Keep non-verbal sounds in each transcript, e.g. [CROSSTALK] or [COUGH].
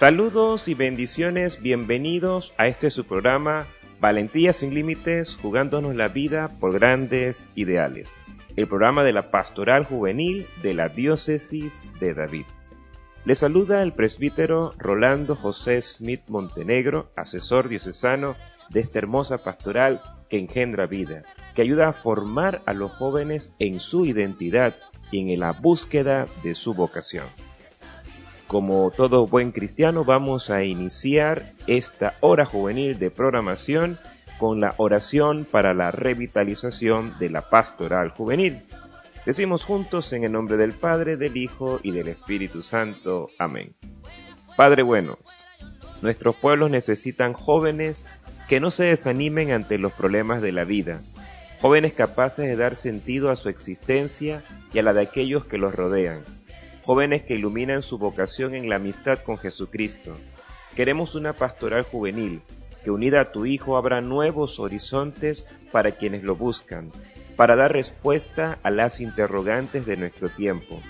Saludos y bendiciones, bienvenidos a este su programa Valentía sin Límites, jugándonos la vida por grandes ideales, el programa de la Pastoral Juvenil de la Diócesis de David. Le saluda el presbítero Rolando José Smith Montenegro, asesor diocesano de esta hermosa pastoral que engendra vida, que ayuda a formar a los jóvenes en su identidad y en la búsqueda de su vocación. Como todo buen cristiano, vamos a iniciar esta hora juvenil de programación con la oración para la revitalización de la pastoral juvenil. Decimos juntos en el nombre del Padre, del Hijo y del Espíritu Santo. Amén. Padre bueno, nuestros pueblos necesitan jóvenes que no se desanimen ante los problemas de la vida, jóvenes capaces de dar sentido a su existencia y a la de aquellos que los rodean jóvenes que iluminan su vocación en la amistad con Jesucristo. Queremos una pastoral juvenil que unida a tu Hijo abra nuevos horizontes para quienes lo buscan, para dar respuesta a las interrogantes de nuestro tiempo.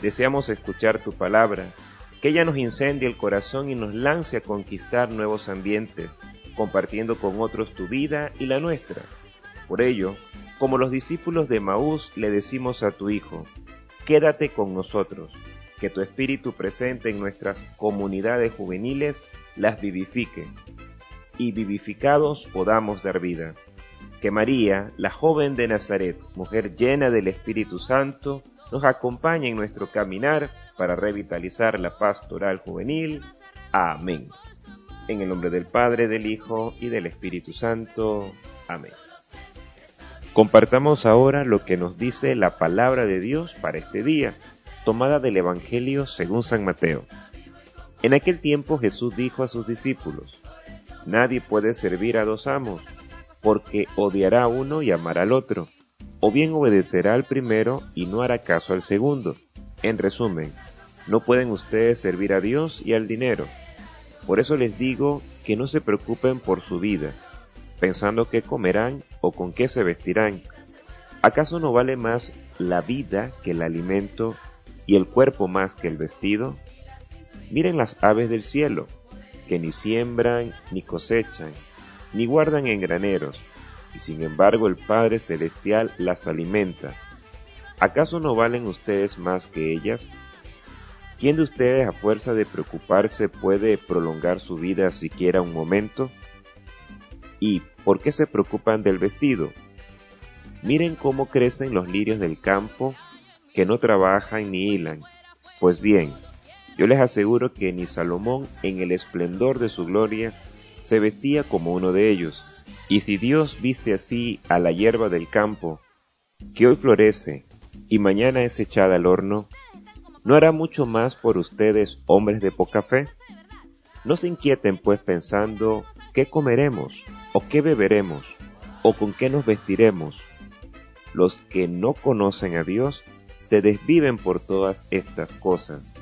Deseamos escuchar tu palabra, que ella nos incendie el corazón y nos lance a conquistar nuevos ambientes, compartiendo con otros tu vida y la nuestra. Por ello, como los discípulos de Maús le decimos a tu Hijo, Quédate con nosotros, que tu espíritu presente en nuestras comunidades juveniles las vivifique, y vivificados podamos dar vida. Que María, la joven de Nazaret, mujer llena del Espíritu Santo, nos acompañe en nuestro caminar para revitalizar la pastoral juvenil. Amén. En el nombre del Padre, del Hijo y del Espíritu Santo. Amén. Compartamos ahora lo que nos dice la palabra de Dios para este día, tomada del Evangelio según San Mateo. En aquel tiempo Jesús dijo a sus discípulos, Nadie puede servir a dos amos, porque odiará a uno y amará al otro, o bien obedecerá al primero y no hará caso al segundo. En resumen, no pueden ustedes servir a Dios y al dinero. Por eso les digo que no se preocupen por su vida pensando qué comerán o con qué se vestirán. ¿Acaso no vale más la vida que el alimento y el cuerpo más que el vestido? Miren las aves del cielo, que ni siembran ni cosechan, ni guardan en graneros, y sin embargo el Padre Celestial las alimenta. ¿Acaso no valen ustedes más que ellas? ¿Quién de ustedes a fuerza de preocuparse puede prolongar su vida siquiera un momento? ¿Y por qué se preocupan del vestido? Miren cómo crecen los lirios del campo, que no trabajan ni hilan. Pues bien, yo les aseguro que ni Salomón en el esplendor de su gloria se vestía como uno de ellos. Y si Dios viste así a la hierba del campo, que hoy florece y mañana es echada al horno, ¿no hará mucho más por ustedes, hombres de poca fe? No se inquieten pues pensando ¿qué comeremos? ¿O qué beberemos? ¿O con qué nos vestiremos? Los que no conocen a Dios se desviven por todas estas cosas.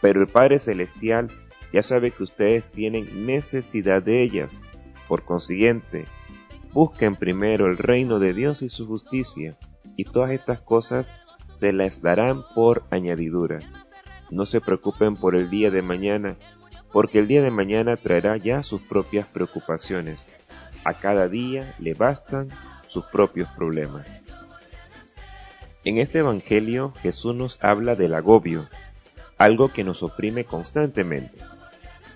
Pero el Padre Celestial ya sabe que ustedes tienen necesidad de ellas. Por consiguiente, busquen primero el reino de Dios y su justicia, y todas estas cosas se las darán por añadidura. No se preocupen por el día de mañana, porque el día de mañana traerá ya sus propias preocupaciones. A cada día le bastan sus propios problemas. En este Evangelio Jesús nos habla del agobio, algo que nos oprime constantemente.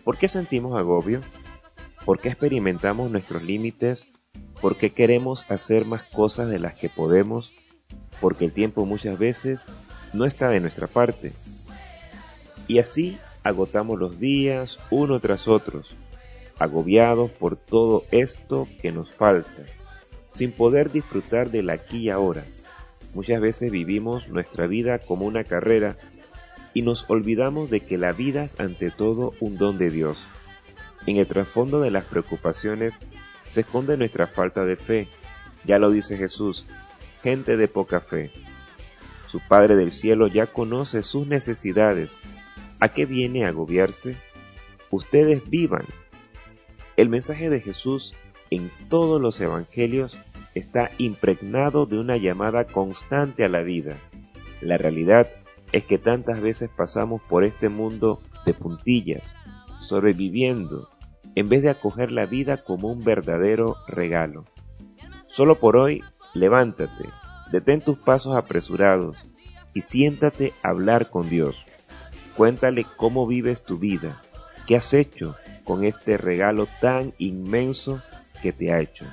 ¿Por qué sentimos agobio? ¿Por qué experimentamos nuestros límites? ¿Por qué queremos hacer más cosas de las que podemos? Porque el tiempo muchas veces no está de nuestra parte. Y así agotamos los días uno tras otros, agobiados por todo esto que nos falta, sin poder disfrutar del aquí y ahora. Muchas veces vivimos nuestra vida como una carrera y nos olvidamos de que la vida es ante todo un don de Dios. En el trasfondo de las preocupaciones se esconde nuestra falta de fe. Ya lo dice Jesús, gente de poca fe. Su Padre del Cielo ya conoce sus necesidades ¿A qué viene a agobiarse? Ustedes vivan. El mensaje de Jesús en todos los evangelios está impregnado de una llamada constante a la vida. La realidad es que tantas veces pasamos por este mundo de puntillas, sobreviviendo, en vez de acoger la vida como un verdadero regalo. Solo por hoy, levántate, detén tus pasos apresurados y siéntate a hablar con Dios. Cuéntale cómo vives tu vida, qué has hecho con este regalo tan inmenso que te ha hecho.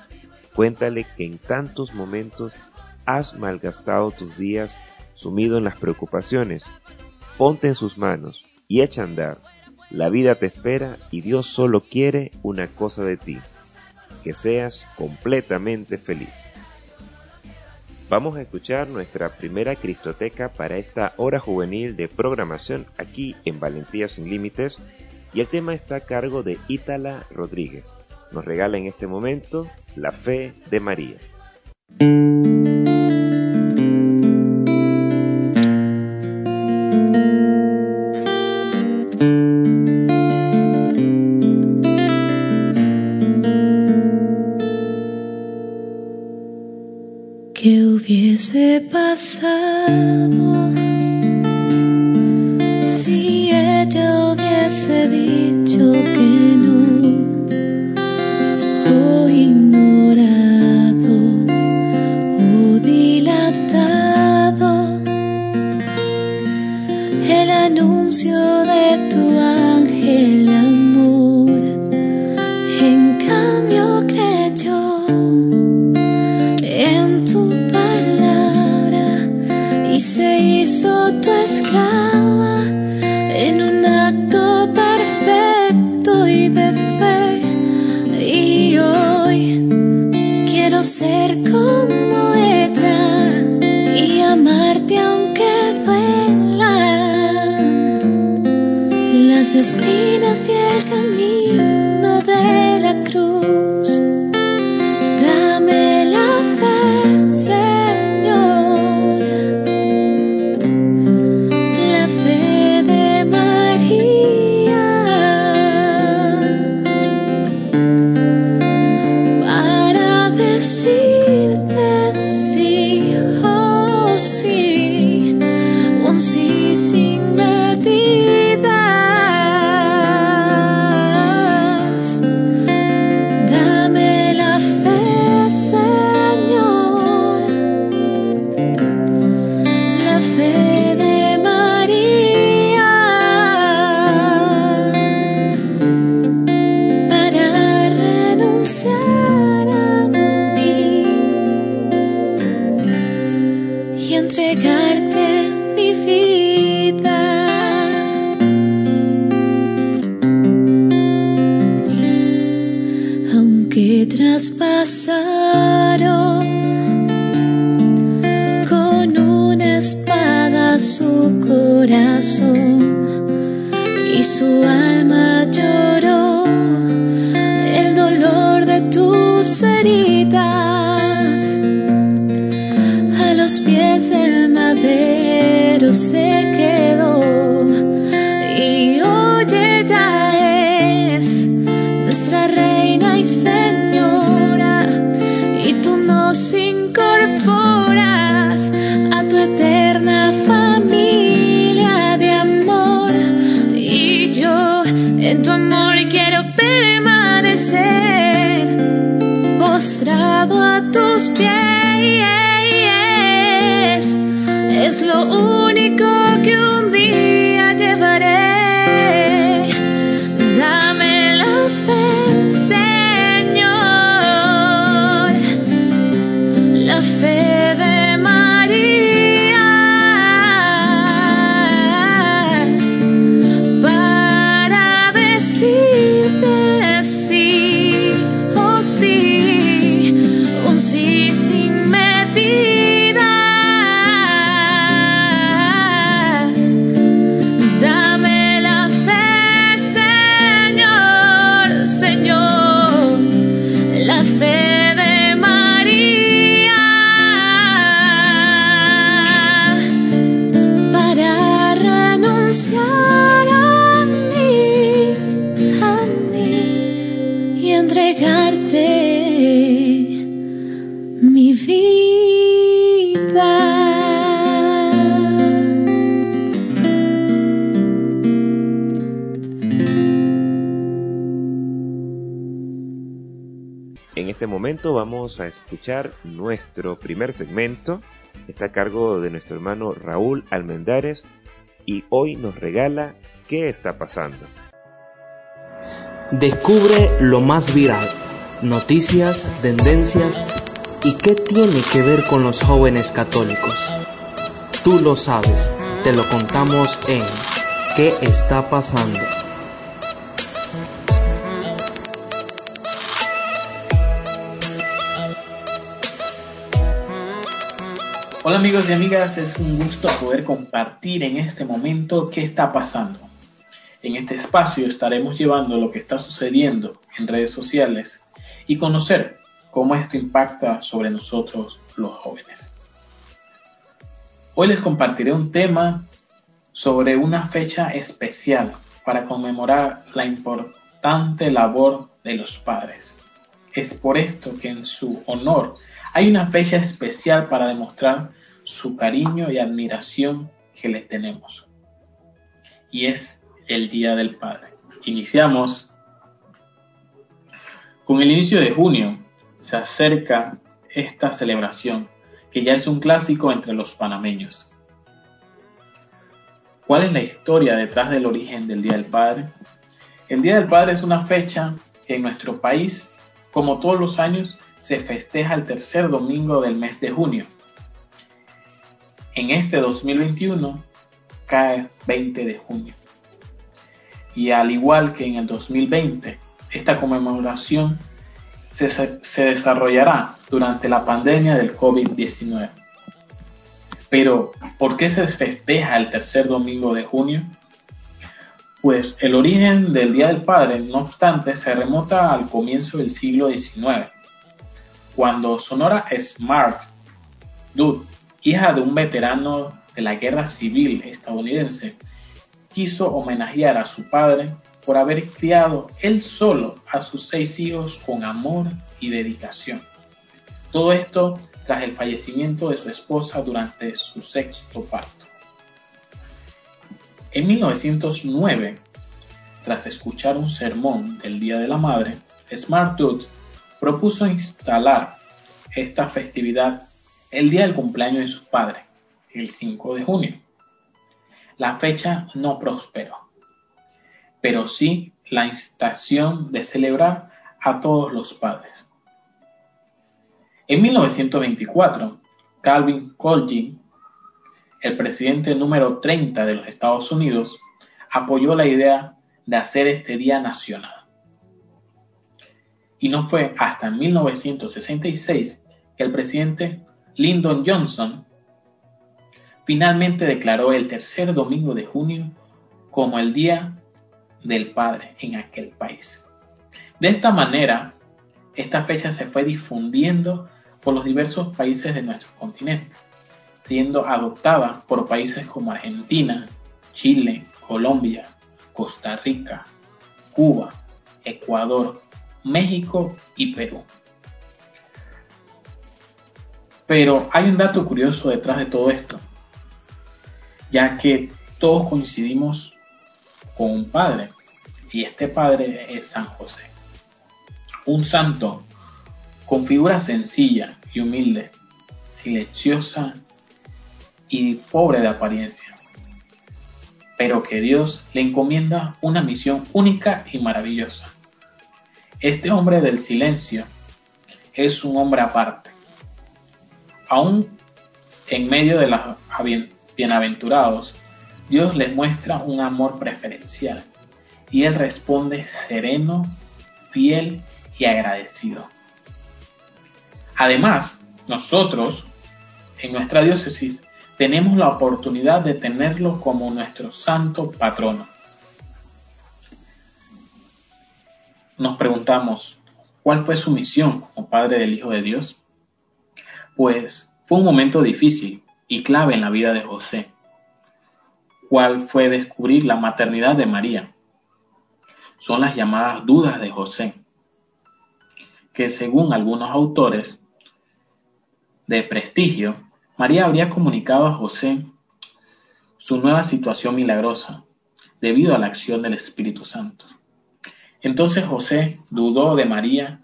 Cuéntale que en tantos momentos has malgastado tus días sumido en las preocupaciones. Ponte en sus manos y echa a andar. La vida te espera y Dios solo quiere una cosa de ti, que seas completamente feliz. Vamos a escuchar nuestra primera Cristoteca para esta hora juvenil de programación aquí en Valentía sin Límites y el tema está a cargo de Ítala Rodríguez. Nos regala en este momento La Fe de María. Escuchar nuestro primer segmento. Está a cargo de nuestro hermano Raúl Almendares y hoy nos regala ¿Qué está pasando? Descubre lo más viral, noticias, tendencias y qué tiene que ver con los jóvenes católicos. Tú lo sabes, te lo contamos en ¿Qué está pasando? Hola amigos y amigas, es un gusto poder compartir en este momento qué está pasando. En este espacio estaremos llevando lo que está sucediendo en redes sociales y conocer cómo esto impacta sobre nosotros los jóvenes. Hoy les compartiré un tema sobre una fecha especial para conmemorar la importante labor de los padres. Es por esto que en su honor hay una fecha especial para demostrar su cariño y admiración que le tenemos. Y es el Día del Padre. Iniciamos con el inicio de junio. Se acerca esta celebración, que ya es un clásico entre los panameños. ¿Cuál es la historia detrás del origen del Día del Padre? El Día del Padre es una fecha que en nuestro país, como todos los años, se festeja el tercer domingo del mes de junio. En este 2021 cae 20 de junio. Y al igual que en el 2020, esta conmemoración se, desarrollará durante la pandemia del COVID-19. Pero, ¿por qué se festeja el tercer domingo de junio? Pues el origen del Día del Padre, no obstante, se remota al comienzo del siglo XIX, cuando Sonora Smart Dude, hija de un veterano de la guerra civil estadounidense, quiso homenajear a su padre por haber criado él solo a sus seis hijos con amor y dedicación. Todo esto tras el fallecimiento de su esposa durante su sexto parto. En 1909, tras escuchar un sermón del Día de la Madre, Smart Dude propuso instalar esta festividad el día del cumpleaños de su padre, el 5 de junio. La fecha no prosperó, pero sí la instalación de celebrar a todos los padres. En 1924, Calvin Coolidge, el presidente número 30 de los Estados Unidos, apoyó la idea de hacer este día nacional y no fue hasta 1966 que el presidente Lyndon Johnson finalmente declaró el tercer domingo de junio como el Día del Padre en aquel país. De esta manera, esta fecha se fue difundiendo por los diversos países de nuestro continente, siendo adoptada por países como Argentina, Chile, Colombia, Costa Rica, Cuba, Ecuador, México y Perú. Pero hay un dato curioso detrás de todo esto, ya que todos coincidimos con un padre, y este padre es San José, un santo con figura sencilla y humilde, silenciosa y pobre de apariencia, pero que Dios le encomienda una misión única y maravillosa. Este hombre del silencio es un hombre aparte. Aún en medio de los bienaventurados, Dios les muestra un amor preferencial y él responde sereno, fiel y agradecido. Además, nosotros, en nuestra diócesis, tenemos la oportunidad de tenerlo como nuestro santo patrono. nos preguntamos, ¿cuál fue su misión como Padre del Hijo de Dios? Pues fue un momento difícil y clave en la vida de José. ¿Cuál fue descubrir la maternidad de María? Son las llamadas dudas de José, que según algunos autores de prestigio, María habría comunicado a José su nueva situación milagrosa debido a la acción del Espíritu Santo. Entonces José dudó de María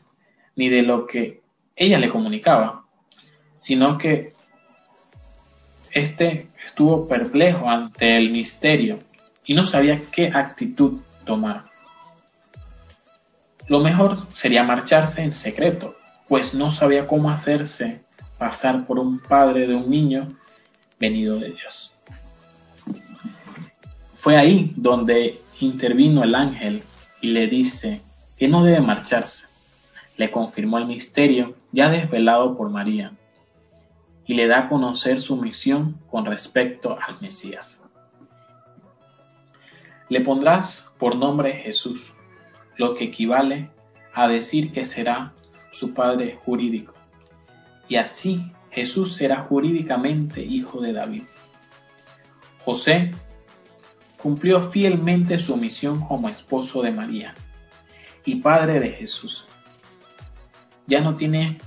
ni de lo que ella le comunicaba, sino que éste estuvo perplejo ante el misterio y no sabía qué actitud tomar. Lo mejor sería marcharse en secreto, pues no sabía cómo hacerse pasar por un padre de un niño venido de Dios. Fue ahí donde intervino el ángel y le dice que no debe marcharse. Le confirmó el misterio ya desvelado por María y le da a conocer su misión con respecto al Mesías. Le pondrás por nombre Jesús, lo que equivale a decir que será su padre jurídico. Y así Jesús será jurídicamente hijo de David. José cumplió fielmente su misión como esposo de María y padre de Jesús. Ya no tiene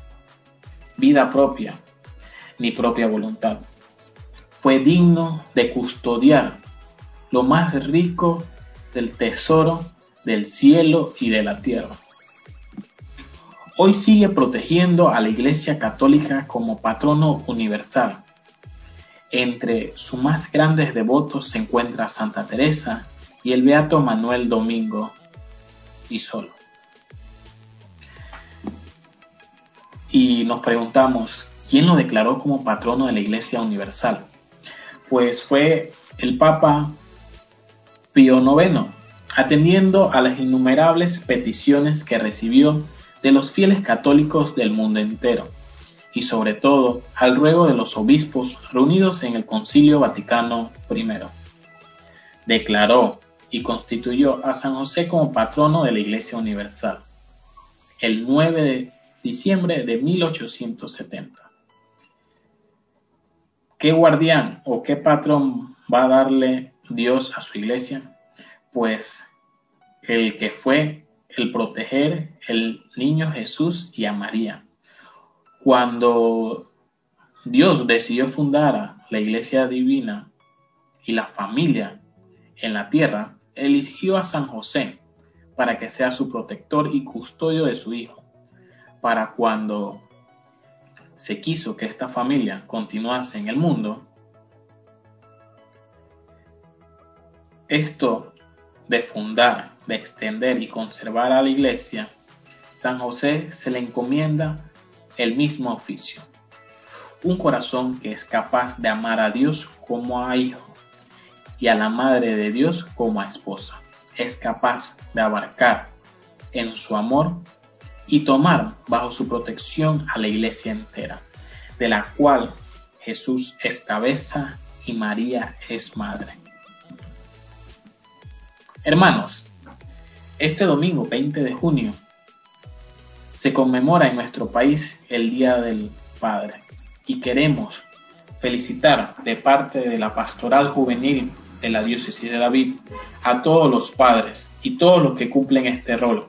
vida propia ni propia voluntad. Fue digno de custodiar lo más rico del tesoro del cielo y de la tierra. Hoy sigue protegiendo a la Iglesia Católica como patrono universal. Entre sus más grandes devotos se encuentra Santa Teresa y el Beato Manuel Domingo y solo. Y nos preguntamos, ¿quién lo declaró como patrono de la Iglesia Universal? Pues fue el Papa Pío IX, atendiendo a las innumerables peticiones que recibió de los fieles católicos del mundo entero, y sobre todo al ruego de los obispos reunidos en el Concilio Vaticano I. Declaró y constituyó a San José como patrono de la Iglesia Universal el 9 de diciembre de 1870. ¿Qué guardián o qué patrón va a darle Dios a su iglesia? Pues el que fue el proteger el niño Jesús y a María. Cuando Dios decidió fundar la iglesia divina y la familia en la tierra, eligió a San José para que sea su protector y custodio de su hijo, para cuando se quiso que esta familia continuase en el mundo, esto de fundar, de extender y conservar a la iglesia, San José se le encomienda el mismo oficio. Un corazón que es capaz de amar a Dios como a hijo y a la Madre de Dios como a esposa. Es capaz de abarcar en su amor y tomar bajo su protección a la iglesia entera, de la cual Jesús es cabeza y María es madre. Hermanos, este domingo 20 de junio se conmemora en nuestro país el Día del Padre y queremos felicitar de parte de la Pastoral Juvenil de la Diócesis de David a todos los padres y todos los que cumplen este rol.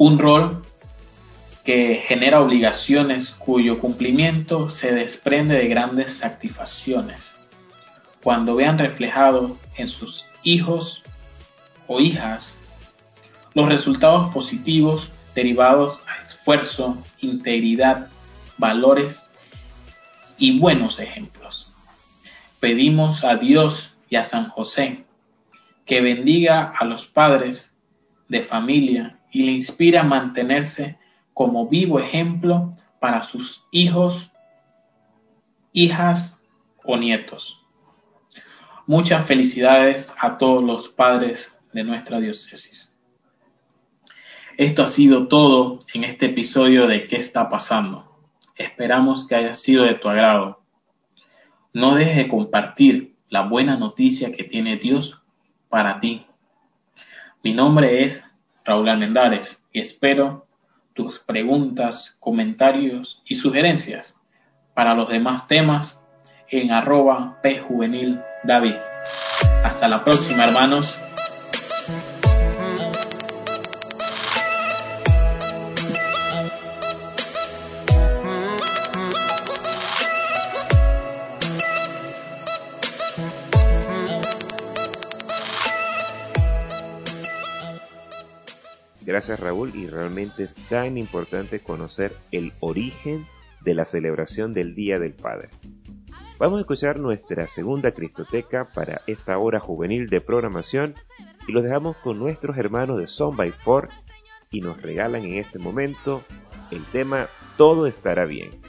Un rol que genera obligaciones cuyo cumplimiento se desprende de grandes satisfacciones cuando vean reflejado en sus hijos o hijas los resultados positivos derivados a esfuerzo, integridad, valores y buenos ejemplos. Pedimos a Dios y a San José que bendiga a los padres de familia y le inspire a mantenerse como vivo ejemplo para sus hijos, hijas o nietos. Muchas felicidades a todos los padres de nuestra diócesis. Esto ha sido todo en este episodio de ¿Qué está pasando? Esperamos que haya sido de tu agrado. No dejes de compartir la buena noticia que tiene Dios para ti. Mi nombre es Raúl y espero tus preguntas, comentarios y sugerencias para los demás temas en arroba pjuvenil David. Hasta la próxima, hermanos. Gracias Raúl y realmente es tan importante conocer el origen de la celebración del Día del Padre. Vamos a escuchar nuestra segunda Cristoteca para esta hora juvenil de programación y los dejamos con nuestros hermanos de Son by Four y nos regalan en este momento el tema Todo estará bien.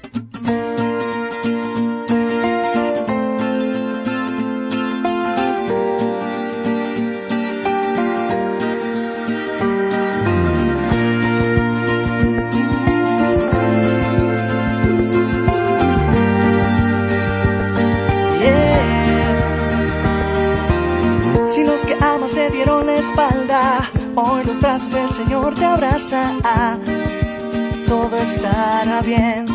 Brazos del Señor te abrazan, todo estará bien.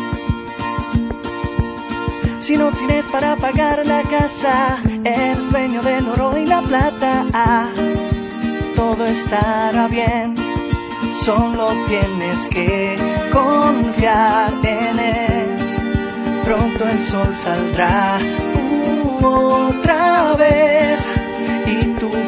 Si no tienes para pagar la casa, eres dueño del oro y la plata, todo estará bien. Solo tienes que confiar en Él. Pronto el sol saldrá uh, otra vez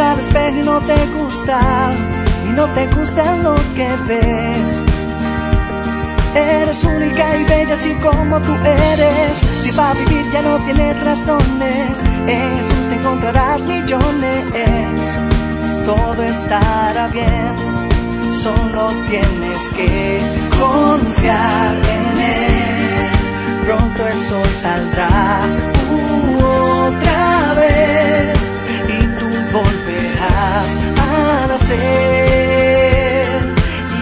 al espejo y no te gusta, y no te gusta lo que ves. Eres única y bella así como tú eres. Si para vivir ya no tienes razones, en Jesús encontrarás millones. Todo estará bien, solo tienes que confiar pronto el sol saldrá otra vez y tú volverás a nacer.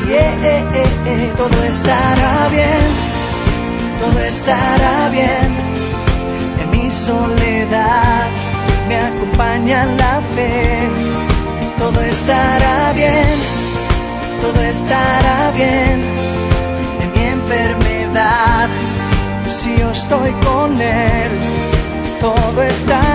Y eh, eh, eh, todo estará bien, todo estará bien. En mi soledad me acompaña la fe. Todo estará bien, todo estará bien. Estoy con Él, todo estará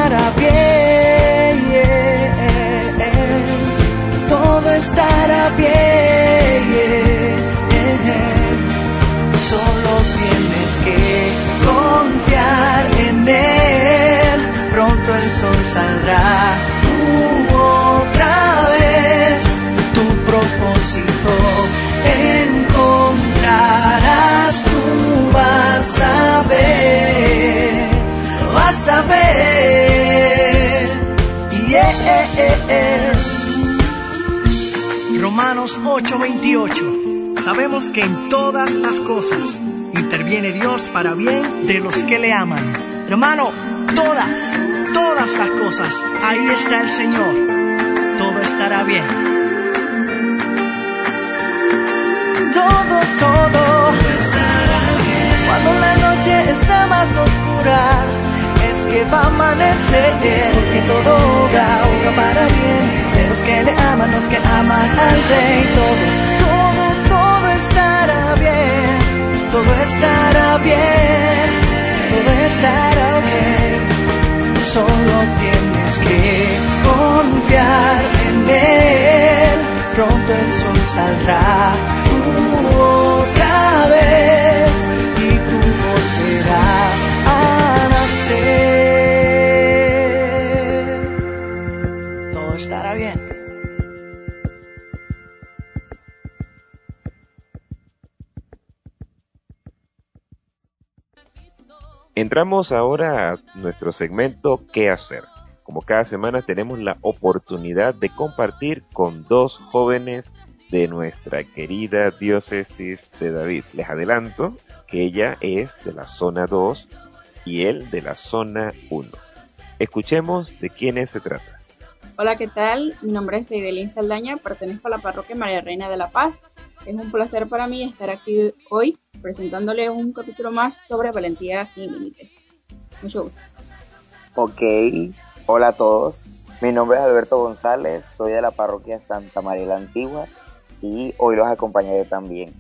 8:28. Sabemos que en todas las cosas interviene Dios para bien de los que le aman. Hermano, todas, todas las cosas, ahí está el Señor. Todo estará bien. Entramos ahora a nuestro segmento ¿Qué hacer? Como cada semana tenemos la oportunidad de compartir con dos jóvenes de nuestra querida diócesis de David. Les adelanto que ella es de la zona 2 y él de la zona 1. Escuchemos de quiénes se trata. Hola, ¿qué tal? Mi nombre es Eidelín Saldaña, pertenezco a la parroquia María Reina de la Paz. Es un placer para mí estar aquí hoy presentándoles un capítulo más sobre valentía sin límites. Mucho gusto. Ok, hola a todos. Mi nombre es Alberto González, soy de la parroquia Santa María la Antigua y hoy los acompañaré también.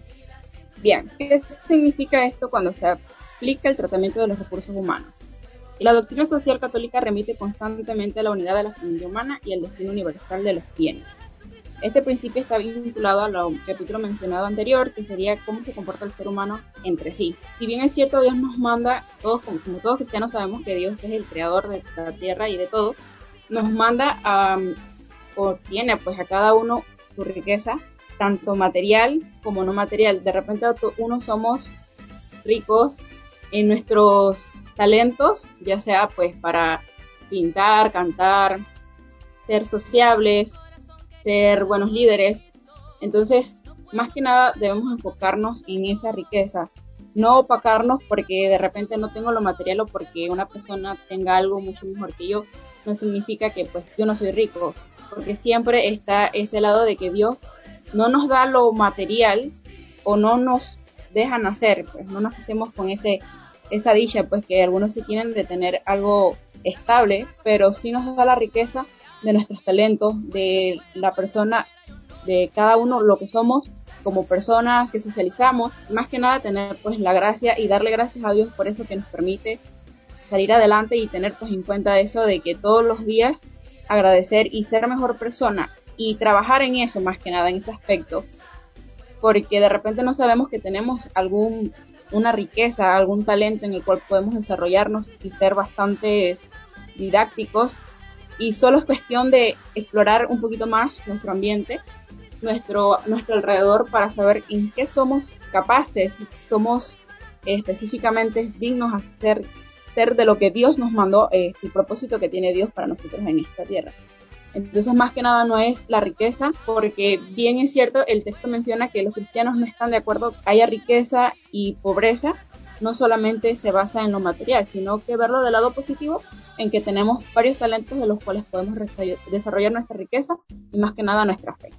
Bien, ¿qué significa esto cuando se aplica el tratamiento de los recursos humanos? La doctrina social católica remite constantemente a la unidad de la familia humana y al destino universal de los bienes. Este principio está vinculado al capítulo mencionado anterior, que sería cómo se comporta el ser humano entre sí. Si bien es cierto, Dios nos manda, todos como, todos cristianos sabemos que Dios es el creador de la tierra y de todo, nos manda a, o tiene pues a cada uno su riqueza, tanto material como no material. De repente unos somos ricos en nuestros talentos, ya sea pues para pintar, cantar, ser sociables, ser buenos líderes. Entonces, más que nada debemos enfocarnos en esa riqueza, no opacarnos porque de repente no tengo lo material o porque una persona tenga algo mucho mejor que yo, no significa que pues yo no soy rico, porque siempre está ese lado de que Dios no nos da lo material o no nos deja nacer, pues no nos hacemos con ese esa dicha, pues que algunos sí tienen de tener algo estable, pero sí nos da la riqueza de nuestros talentos, de la persona, de cada uno lo que somos como personas que socializamos, más que nada tener pues la gracia y darle gracias a Dios por eso que nos permite salir adelante y tener pues en cuenta eso de que todos los días agradecer y ser mejor persona y trabajar en eso más que nada en ese aspecto porque de repente no sabemos que tenemos algún una riqueza, algún talento en el cual podemos desarrollarnos y ser bastante didácticos y solo es cuestión de explorar un poquito más nuestro ambiente, nuestro, nuestro alrededor para saber en qué somos capaces, somos específicamente dignos a ser, ser de lo que Dios nos mandó, eh, el propósito que tiene Dios para nosotros en esta tierra. Entonces, más que nada no es la riqueza, porque bien es cierto, el texto menciona que los cristianos no están de acuerdo que haya riqueza y pobreza, no solamente se basa en lo material, sino que verlo del lado positivo, en que tenemos varios talentos de los cuales podemos desarrollar nuestra riqueza y más que nada nuestra fe.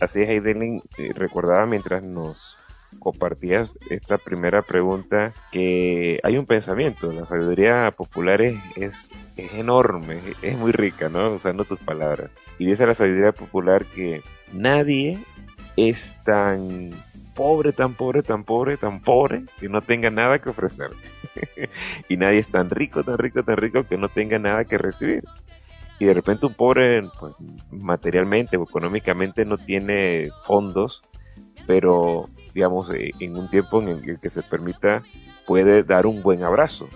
Así es, Aidelin, eh, recordaba mientras nos compartías esta primera pregunta que hay un pensamiento, la sabiduría popular es, es, enorme, es muy rica, ¿no? Usando tus palabras. Y dice la sabiduría popular que nadie es tan pobre, tan pobre, tan pobre, tan pobre que no tenga nada que ofrecer. [LAUGHS] y nadie es tan rico, tan rico, tan rico que no tenga nada que recibir. Y de repente un pobre, pues, materialmente o económicamente no tiene fondos, pero digamos, eh, en un tiempo en el que se permita, puede dar un buen abrazo,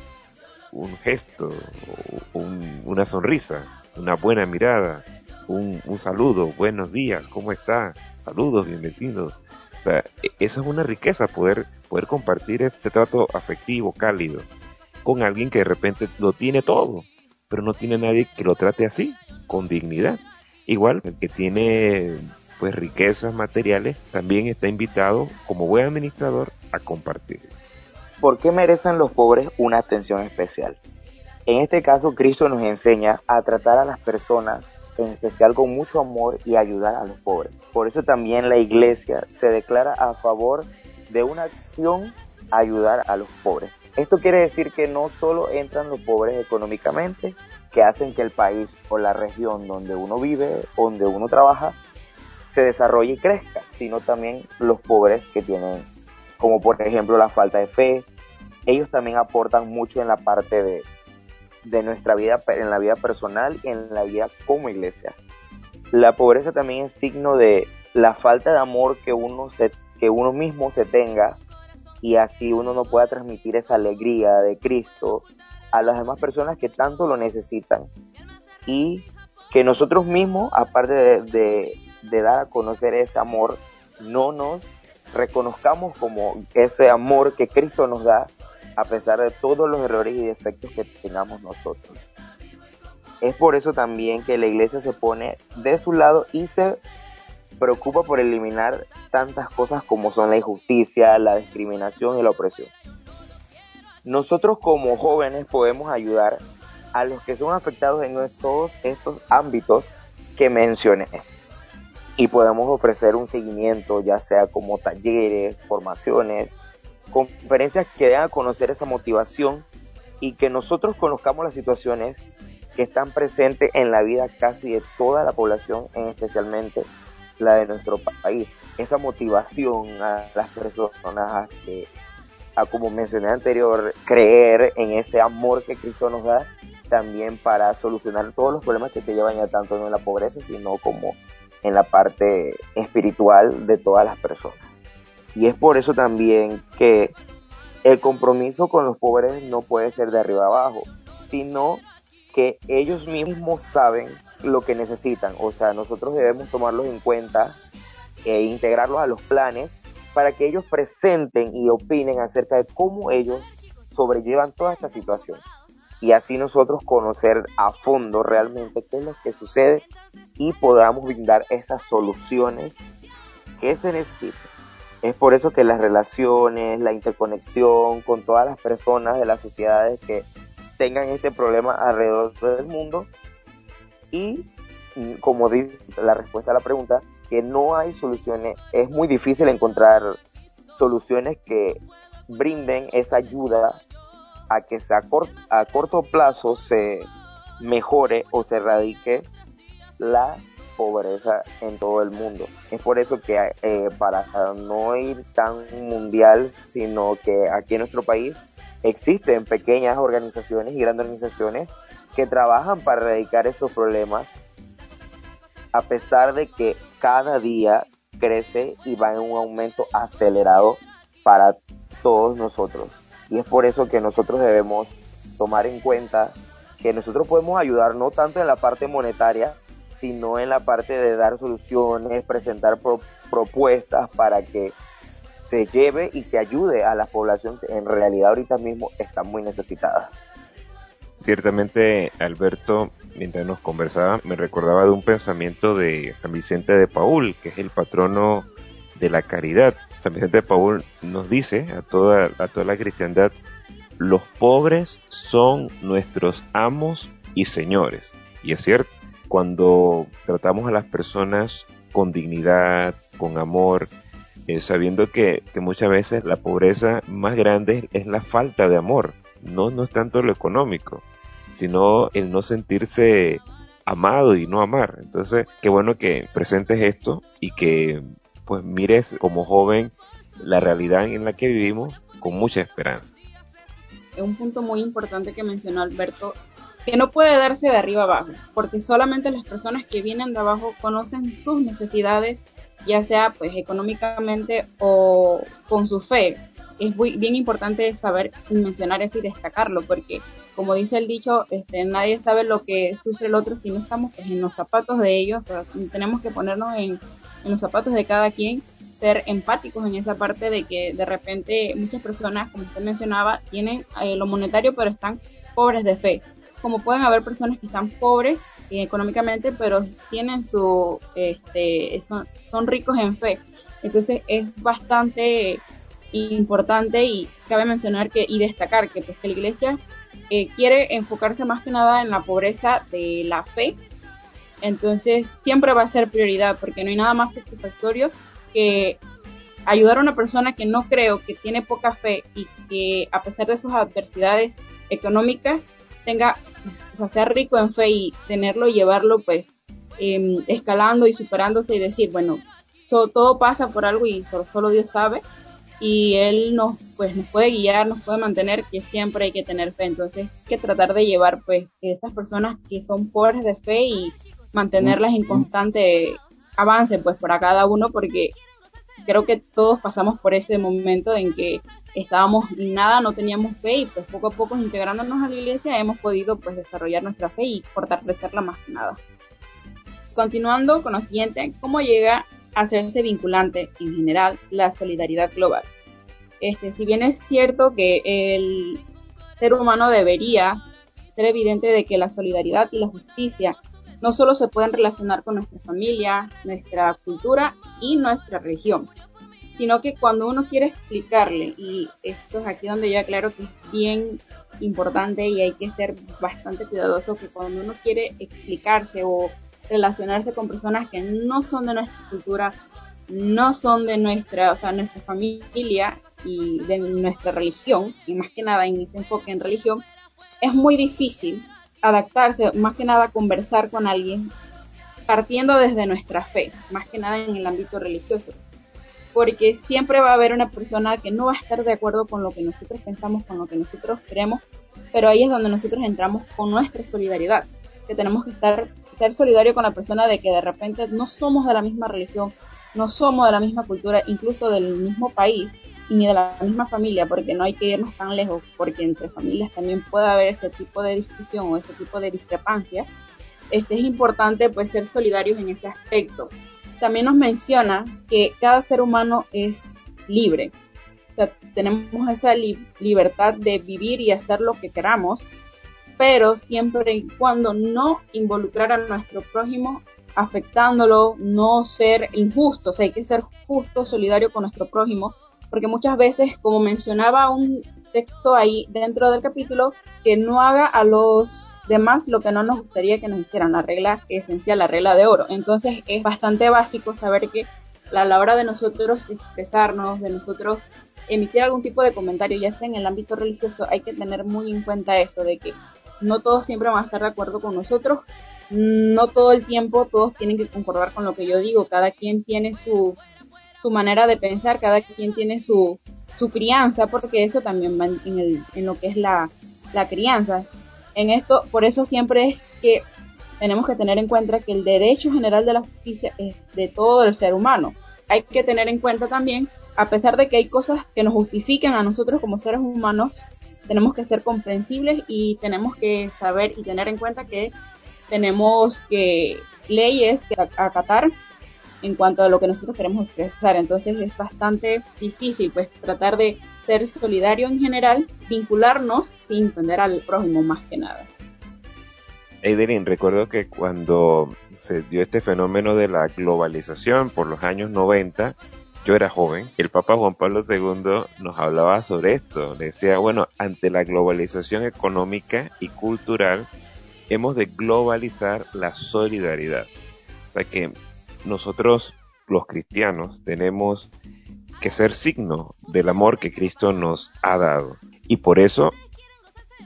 un gesto, una sonrisa, una buena mirada, un, un saludo, buenos días, ¿cómo está? Saludos, bienvenidos o sea, e, eso es una riqueza, poder, poder compartir este trato afectivo, cálido, con alguien que de repente lo tiene todo, pero no tiene nadie que lo trate así, con dignidad. Igual, el que tiene pues riquezas materiales también está invitado como buen administrador a compartir. ¿Por qué merecen los pobres una atención especial? En este caso, Cristo nos enseña a tratar a las personas en especial con mucho amor y ayudar a los pobres. Por eso también la iglesia se declara a favor de una acción ayudar a los pobres. Esto quiere decir que no solo entran los pobres económicamente, que hacen que el país o la región donde uno vive, donde uno trabaja, se desarrolle y crezca, sino también los pobres que tienen, como por ejemplo la falta de fe, ellos también aportan mucho en la parte de, de nuestra vida, en la vida personal y en la vida como iglesia. La pobreza también es signo de la falta de amor que uno, se, que uno mismo se tenga y así uno no pueda transmitir esa alegría de Cristo a las demás personas que tanto lo necesitan. Y que nosotros mismos, aparte de, de dar a conocer ese amor, no nos reconozcamos como ese amor que Cristo nos da a pesar de todos los errores y defectos que tengamos nosotros. Es por eso también que la iglesia se pone de su lado y se preocupa por eliminar tantas cosas como son la injusticia, la discriminación y la opresión. Nosotros como jóvenes podemos ayudar a los que son afectados en todos estos ámbitos que mencioné. y podemos ofrecer un seguimiento, ya sea como talleres, formaciones, conferencias que den a conocer esa motivación y que nosotros conozcamos las situaciones que están presentes en la vida casi de toda la población, especialmente la de nuestro país. Esa motivación a las personas a como mencioné anterior, creer en ese amor que Cristo nos da, también para solucionar todos los problemas que se llevan ya tanto en la pobreza, sino como en la parte espiritual de todas las personas. Y es por eso también que el compromiso con los pobres no puede ser de arriba abajo, sino que ellos mismos saben lo que necesitan. O sea, nosotros debemos tomarlos en cuenta e integrarlos a los planes para que ellos presenten y opinen acerca de cómo ellos sobrellevan toda esta situación. Y así nosotros conocer a fondo realmente qué es lo que sucede y podamos brindar esas soluciones que se necesitan. Es por eso que las relaciones, la interconexión con todas las personas de las sociedades que tengan este problema alrededor del mundo. Y como dice la respuesta a la pregunta, que no hay soluciones, es muy difícil encontrar soluciones que brinden esa ayuda a que a, a corto plazo se mejore o se erradique la pobreza en todo el mundo. Es por eso que eh, para no ir tan mundial, sino que aquí en nuestro país existen pequeñas organizaciones y grandes organizaciones que trabajan para erradicar esos problemas, a pesar de que cada día crece y va en un aumento acelerado para todos nosotros. Y es por eso que nosotros debemos tomar en cuenta que nosotros podemos ayudar no tanto en la parte monetaria, sino en la parte de dar soluciones, presentar propuestas para que se lleve y se ayude a la población que en realidad ahorita mismo está muy necesitada. Ciertamente, Alberto, mientras nos conversaba, me recordaba de un pensamiento de San Vicente de Paul, que es el patrono de la caridad. San Vicente de Paul nos dice a toda, a toda la cristiandad, los pobres son nuestros amos y señores. Y es cierto, cuando tratamos a las personas con dignidad, con amor, eh, sabiendo que, muchas veces la pobreza más grande es la falta de amor, no, no es tanto lo económico, sino el no sentirse amado y no amar. Entonces, qué bueno que presentes esto y que pues mires como joven la realidad en la que vivimos con mucha esperanza. Un punto muy importante que mencionó Alberto que no puede darse de arriba abajo, porque solamente las personas que vienen de abajo conocen sus necesidades, ya sea pues económicamente o con su fe. Es muy, bien importante saber mencionar eso y destacarlo, porque como dice el dicho, este, nadie sabe lo que sufre el otro si no estamos pues, en los zapatos de ellos, tenemos que ponernos en, los zapatos de cada quien ser empáticos en esa parte de que de repente muchas personas, como usted mencionaba, tienen eh, lo monetario pero están pobres de fe como pueden haber personas que están pobres económicamente, pero tienen su, este, son, son ricos en fe. Entonces es bastante importante y cabe mencionar que y destacar que, pues, que la iglesia eh, quiere enfocarse más que nada en la pobreza de la fe. Entonces siempre va a ser prioridad porque no hay nada más satisfactorio que ayudar a una persona que no creo, que tiene poca fe y que a pesar de sus adversidades económicas tenga, o sea, rico en fe y tenerlo y llevarlo pues em, escalando y superándose y decir, bueno, todo pasa por algo y solo, Dios sabe y Él nos, pues, nos puede guiar, nos puede mantener, que siempre hay que tener fe. Entonces hay que tratar de llevar pues esas personas que son pobres de fe y mantenerlas en constante avance pues para cada uno porque creo que todos pasamos por ese momento en que estábamos nada, no teníamos fe y pues poco a poco integrándonos a la iglesia hemos podido pues desarrollar nuestra fe y fortalecerla más que nada. Continuando con lo siguiente, ¿cómo llega a hacerse vinculante en general la solidaridad global? Este, si bien es cierto que el ser humano debería ser evidente de que la solidaridad y la justicia no solo se pueden relacionar con nuestra familia, nuestra cultura y nuestra religión, sino que cuando uno quiere explicarle, y esto es aquí donde yo aclaro que es bien importante y hay que ser bastante cuidadoso, que cuando uno quiere explicarse o relacionarse con personas que no son de nuestra cultura, no son de nuestra, o sea, nuestra familia y de nuestra religión, y más que nada en este enfoque en religión, es muy difícil adaptarse, más que nada conversar con alguien partiendo desde nuestra fe, más que nada en el ámbito religioso. Porque siempre va a haber una persona que no va a estar de acuerdo con lo que nosotros pensamos, con lo que nosotros creemos, pero ahí es donde nosotros entramos con nuestra solidaridad, que tenemos que estar ser solidario con la persona de que de repente no somos de la misma religión, no somos de la misma cultura, incluso del mismo país, ni de la misma familia, porque no hay que irnos tan lejos, porque entre familias también puede haber ese tipo de discusión o ese tipo de discrepancia. Este es importante pues ser solidarios en ese aspecto. También nos menciona que cada ser humano es libre. O tenemos esa libertad de vivir y hacer lo que queramos, pero siempre y cuando no involucrar a nuestro prójimo afectándolo, no ser injustos, hay que ser justo, solidario con nuestro prójimo, porque muchas veces, como mencionaba un texto ahí dentro del capítulo, que no haga a los demás lo que no nos gustaría que nos hicieran, la regla esencial, la regla de oro. Entonces es bastante básico saber que a la hora de nosotros expresarnos, de nosotros emitir algún tipo de comentario, ya sea en el ámbito religioso, hay que tener muy en cuenta eso, de que no todos siempre van a estar de acuerdo con nosotros, no todo el tiempo todos tienen que concordar con lo que yo digo, cada quien tiene su, su manera de pensar, cada quien tiene su, su crianza, porque eso también va en, el, en lo que es la, la crianza. En esto, por eso siempre es que tenemos que tener en cuenta que el derecho general de la justicia es de todo el ser humano. Hay que tener en cuenta también, a pesar de que hay cosas que nos justifican a nosotros como seres humanos, tenemos que ser comprensibles y tenemos que saber y tener en cuenta que tenemos que leyes que acatar en cuanto a lo que nosotros queremos expresar. Entonces es bastante difícil pues tratar de ser solidario en general, vincularnos sin entender al prójimo más que nada. Eidelin, recuerdo que cuando se dio este fenómeno de la globalización por los años 90, yo era joven, el Papa Juan Pablo II nos hablaba sobre esto. Decía, bueno, ante la globalización económica y cultural, hemos de globalizar la solidaridad. O sea que nosotros, los cristianos, tenemos que ser signo del amor que Cristo nos ha dado. Y por eso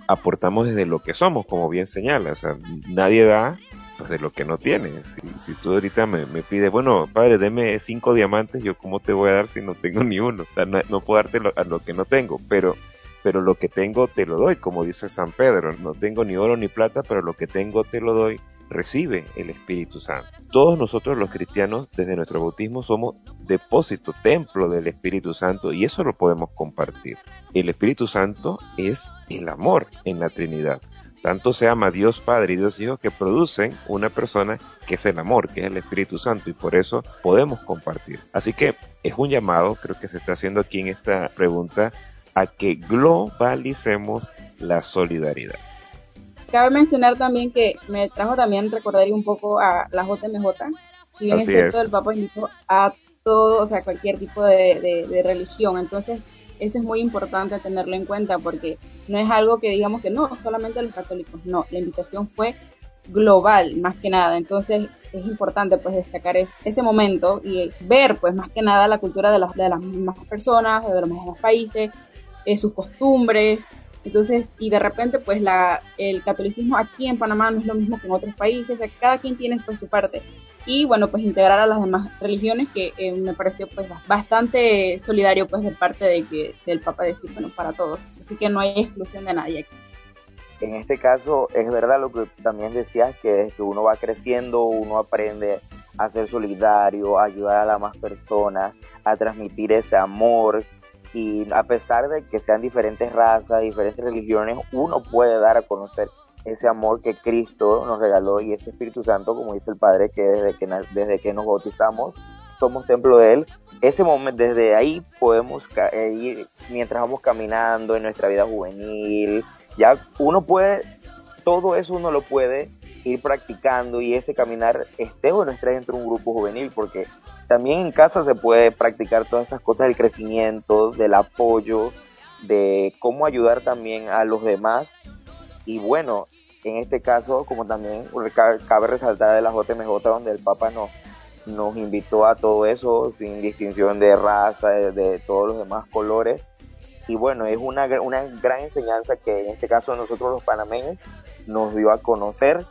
aportamos desde lo que somos, como bien señala. O sea, nadie da pues, de lo que no tienes. Si, tú ahorita me, me, pides, bueno, padre, deme cinco diamantes, yo cómo te voy a dar si no tengo [LAUGHS] ni uno. no, puedo darte a lo que no tengo, pero, pero lo que tengo te lo doy, como dice San Pedro. No tengo ni oro ni plata, pero lo que tengo te lo doy. Recibe el Espíritu Santo. Todos nosotros los cristianos, desde nuestro bautismo, somos depósito, templo del Espíritu Santo y eso lo podemos compartir. El Espíritu Santo es el amor en la Trinidad. Tanto se ama Dios Padre y Dios Hijo que producen una persona que es el amor, que es el Espíritu Santo y por eso podemos compartir. Así que es un llamado, creo que se está haciendo aquí en esta pregunta, a que globalicemos la solidaridad. Cabe mencionar también que me trajo también recordar un poco a la JMJ, si bien es cierto, el Papa invitó a todo, o sea, cualquier tipo de religión, entonces eso es muy importante tenerlo en cuenta porque no es algo que digamos que no, solamente los católicos, no, la invitación fue global más que nada, entonces es importante pues destacar ese momento y ver pues más que nada la cultura de, las de las mismas personas, de los mismos países, eh, sus costumbres, entonces, y de repente, pues la, el catolicismo aquí en Panamá no es lo mismo que en otros países, cada quien tiene pues su parte. Y bueno pues integrar a las demás religiones que eh, me pareció pues bastante solidario pues de parte de que del Papa decir bueno para todos así que no hay exclusión de nadie aquí. En este caso es verdad lo que también decías que que uno va creciendo uno aprende a ser solidario a ayudar a las más personas a transmitir ese amor y a pesar de que sean diferentes razas diferentes religiones uno puede dar a conocer ese amor que Cristo nos regaló y ese Espíritu Santo, como dice el Padre, que desde que, desde que nos bautizamos somos templo de Él. Ese momento, desde ahí podemos eh, ir, mientras vamos caminando en nuestra vida juvenil, ya uno puede, todo eso uno lo puede ir practicando y ese caminar esté o no esté dentro de un grupo juvenil, porque también en casa se puede practicar todas esas cosas del crecimiento, del apoyo, de cómo ayudar también a los demás. Y bueno, En este caso, como también cabe resaltar de la JMJ, donde el Papa nos, nos invitó a todo eso sin distinción de raza, de, todos los demás colores. Y bueno, es una, una gran enseñanza que en este caso nosotros los panameños nos dio a conocer,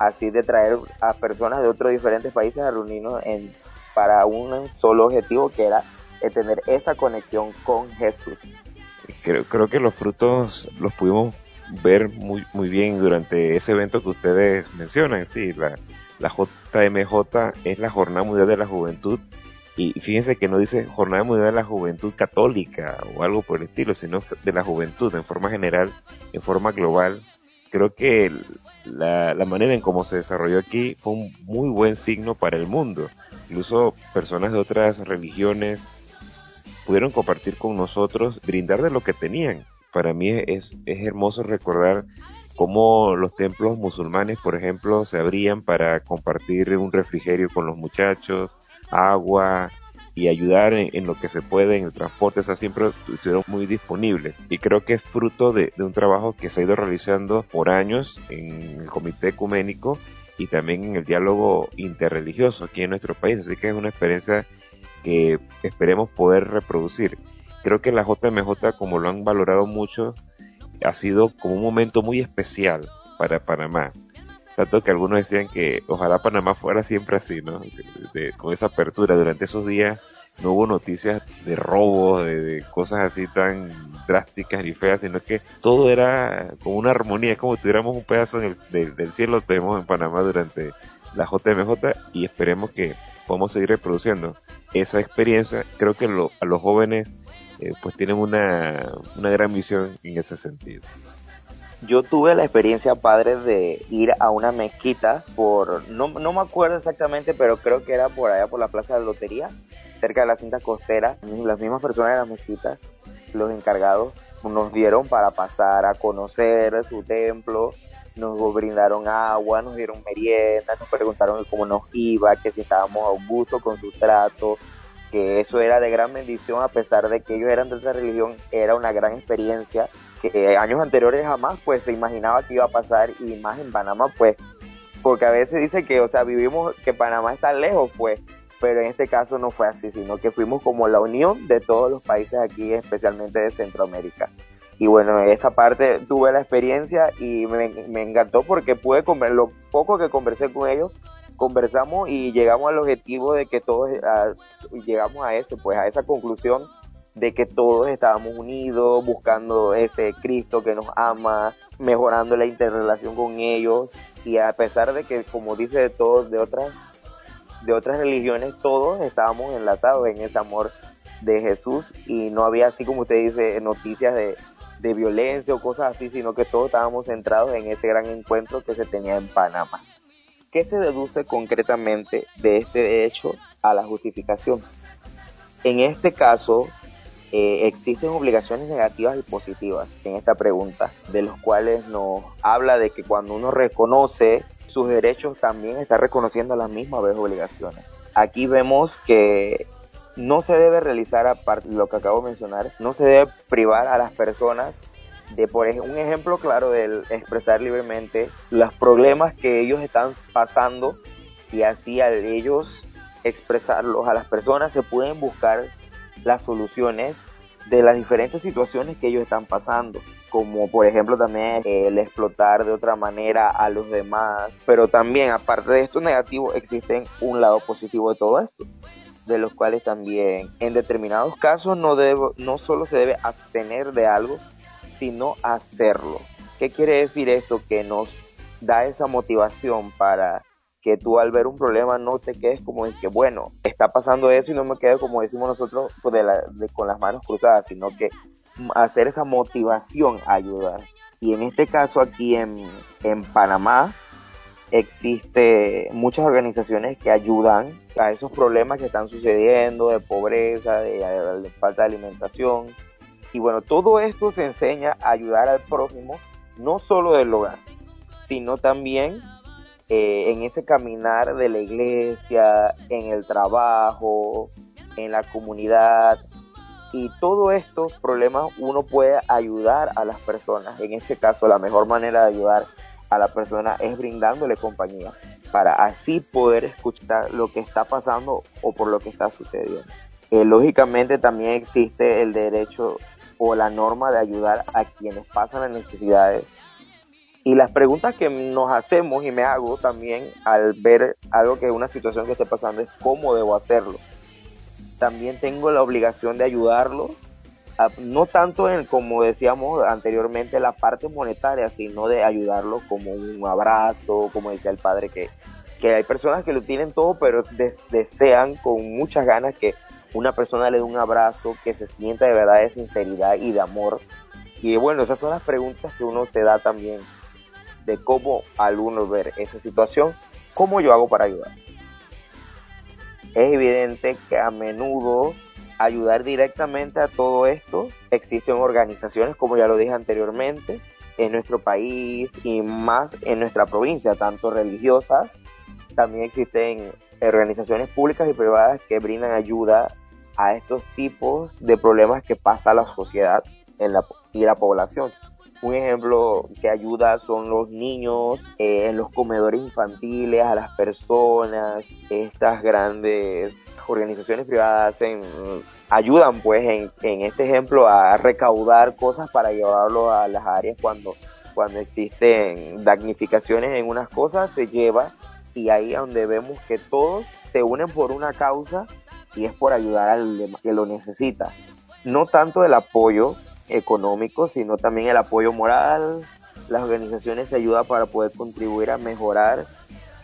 así de traer a personas de otros diferentes países a reunirnos en, para un solo objetivo que era tener esa conexión con Jesús. Creo, que los frutos los pudimos ver muy, muy bien durante ese evento que ustedes mencionan, sí, la, la JMJ es la Jornada Mundial de la Juventud y fíjense que no dice Jornada Mundial de la Juventud Católica o algo por el estilo, sino de la juventud en forma general, en forma global. Creo que la, la manera en cómo se desarrolló aquí fue un muy buen signo para el mundo. Incluso personas de otras religiones pudieron compartir con nosotros, brindar de lo que tenían. Para mí es, es hermoso recordar cómo los templos musulmanes, por ejemplo, se abrían para compartir un refrigerio con los muchachos, agua y ayudar en, lo que se puede en el transporte, siempre estuvieron muy disponibles. Y creo que es fruto de, de un trabajo que se ha ido realizando por años en el Comité Ecuménico y también en el diálogo interreligioso aquí en nuestro país, así que es una experiencia que esperemos poder reproducir. Creo que la JMJ, como lo han valorado mucho, ha sido como un momento muy especial para Panamá. Tanto que algunos decían que ojalá Panamá fuera siempre así, ¿no? con esa apertura. Durante esos días no hubo noticias de robos, de, cosas así tan drásticas ni feas, sino que todo era como una armonía, es como si tuviéramos un pedazo del cielo tenemos en Panamá durante la JMJ y esperemos que podamos seguir reproduciendo esa experiencia. Creo que a los jóvenes eh, pues tienen una, una gran misión en ese sentido. Yo tuve la experiencia, padre, de ir a una mezquita por, no, no me acuerdo exactamente, pero creo que era por allá por la Plaza de Lotería, cerca de la cinta costera. Las mismas personas de la mezquita, los encargados, nos dieron para pasar a conocer su templo, nos brindaron agua, nos dieron merienda, nos preguntaron cómo nos iba, que si estábamos a gusto con su trato, que eso era de gran bendición a pesar de que ellos eran de esa religión, era una gran experiencia que años anteriores jamás pues se imaginaba que iba a pasar y más en Panamá pues porque a veces dice que o sea vivimos que Panamá está lejos pues pero en este caso no fue así sino que fuimos como la unión de todos los países aquí especialmente de Centroamérica. Y bueno esa parte tuve la experiencia y me, me encantó porque pude comer lo poco que conversé con ellos conversamos y llegamos al objetivo de que todos llegamos a eso, pues a esa conclusión de que todos estábamos unidos, buscando ese Cristo que nos ama, mejorando la interrelación con ellos y a pesar de que como dice de todos de otras de otras religiones todos estábamos enlazados en ese amor de Jesús y no había así como usted dice noticias de, de violencia o cosas así, sino que todos estábamos centrados en ese gran encuentro que se tenía en Panamá. ¿Qué se deduce concretamente de este hecho a la justificación? En este caso, eh, existen obligaciones negativas y positivas en esta pregunta, de los cuales nos habla de que cuando uno reconoce sus derechos, también está reconociendo a la misma vez obligaciones. Aquí vemos que no se debe realizar, aparte de lo que acabo de mencionar, no se debe privar a las personas de por un ejemplo claro del expresar libremente los problemas que ellos están pasando y así al ellos expresarlos a las personas se pueden buscar las soluciones de las diferentes situaciones que ellos están pasando como por ejemplo también el explotar de otra manera a los demás pero también aparte de esto negativo existen un lado positivo de todo esto de los cuales también en determinados casos no, debo, no solo se debe abstener de algo, sino hacerlo. ¿Qué quiere decir esto? Que nos da esa motivación para que tú al ver un problema no te quedes como de que, bueno, está pasando eso y no me quedo como decimos nosotros pues, con las manos cruzadas, sino que hacer esa motivación a ayudar. Y en este caso aquí en, en Panamá existe muchas organizaciones que ayudan a esos problemas que están sucediendo de pobreza, de falta de alimentación, y bueno, todo esto se enseña a ayudar al prójimo, no solo del hogar, sino también eh, en ese caminar de la iglesia, en el trabajo, en la comunidad. Y todos estos problemas uno puede ayudar a las personas. En este caso, la mejor manera de ayudar a la persona es brindándole compañía para así poder escuchar lo que está pasando o por lo que está sucediendo. Eh, lógicamente también existe el derecho o la norma de ayudar a quienes pasan las necesidades. Y las preguntas que nos hacemos y me hago también al ver algo que es una situación que esté pasando es cómo debo hacerlo. También tengo la obligación de ayudarlo no tanto en, como decíamos anteriormente, la parte monetaria, sino de ayudarlo como un abrazo, como decía el padre, que, que hay personas que lo tienen todo, pero desean con muchas ganas que una persona le dé un abrazo, que se sienta de verdad de sinceridad y de amor. Y bueno, esas son las preguntas que uno se da también de cómo al uno ver esa situación, cómo yo hago para ayudar. Es evidente que a menudo ayudar directamente a todo esto. Existen organizaciones, como ya lo dije anteriormente, en nuestro país y más en nuestra provincia, tanto religiosas, también existen organizaciones públicas y privadas que brindan ayuda a estos tipos de problemas que pasa la sociedad en la, y la población. Un ejemplo que ayuda son los niños eh, los comedores infantiles, a las personas, estas grandes organizaciones privadas ayudan pues en, en, este ejemplo a recaudar cosas para llevarlo a las áreas cuando, cuando existen damnificaciones en unas cosas, se lleva y ahí es donde vemos que todos se unen por una causa y es por ayudar al que lo necesita. No tanto el apoyo económico, sino también el apoyo moral. Las organizaciones se ayudan para poder contribuir a mejorar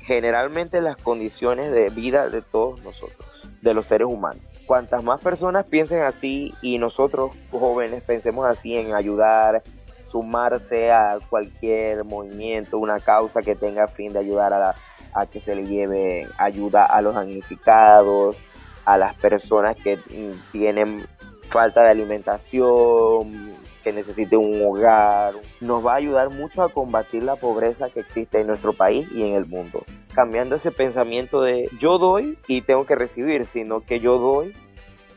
generalmente las condiciones de vida de todos nosotros, de los seres humanos. Cuantas más personas piensen así y nosotros jóvenes pensemos así en ayudar, sumarse a cualquier movimiento, una causa que tenga fin de ayudar a, a que se le lleve ayuda a los damnificados, a las personas que mm, tienen falta de alimentación, que necesite un hogar, nos va a ayudar mucho a combatir la pobreza que existe en nuestro país y en el mundo. Cambiando ese pensamiento de yo doy y tengo que recibir, sino que yo doy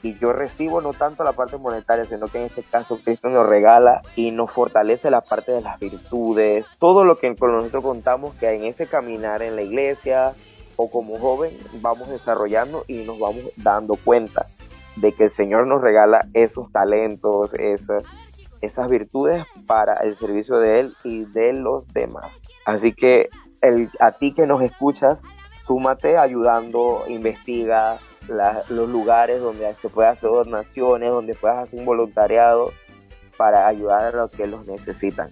y yo recibo no tanto la parte monetaria, sino que en este caso Cristo nos regala y nos fortalece la parte de las virtudes, todo lo que con nosotros contamos que en ese caminar en la iglesia o como joven vamos desarrollando y nos vamos dando cuenta de que el Señor nos regala esos talentos, esas, esas virtudes para el servicio de Él y de los demás. Así que el, a ti que nos escuchas, súmate ayudando, investiga los lugares donde se puede hacer donaciones, donde puedas hacer un voluntariado para ayudar a los que los necesitan.